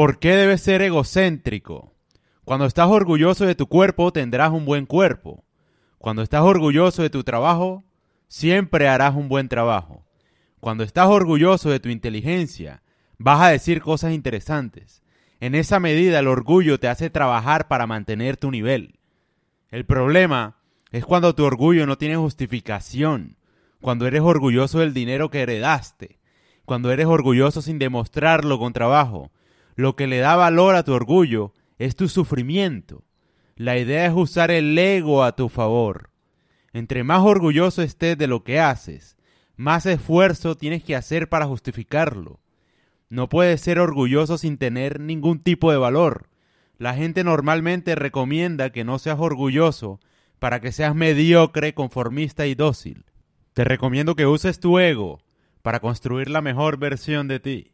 ¿Por qué debes ser egocéntrico? Cuando estás orgulloso de tu cuerpo, tendrás un buen cuerpo. Cuando estás orgulloso de tu trabajo, siempre harás un buen trabajo. Cuando estás orgulloso de tu inteligencia, vas a decir cosas interesantes. En esa medida el orgullo te hace trabajar para mantener tu nivel. El problema es cuando tu orgullo no tiene justificación, cuando eres orgulloso del dinero que heredaste, cuando eres orgulloso sin demostrarlo con trabajo. Lo que le da valor a tu orgullo es tu sufrimiento. La idea es usar el ego a tu favor. Entre más orgulloso estés de lo que haces, más esfuerzo tienes que hacer para justificarlo. No puedes ser orgulloso sin tener ningún tipo de valor. La gente normalmente recomienda que no seas orgulloso para que seas mediocre, conformista y dócil. Te recomiendo que uses tu ego para construir la mejor versión de ti.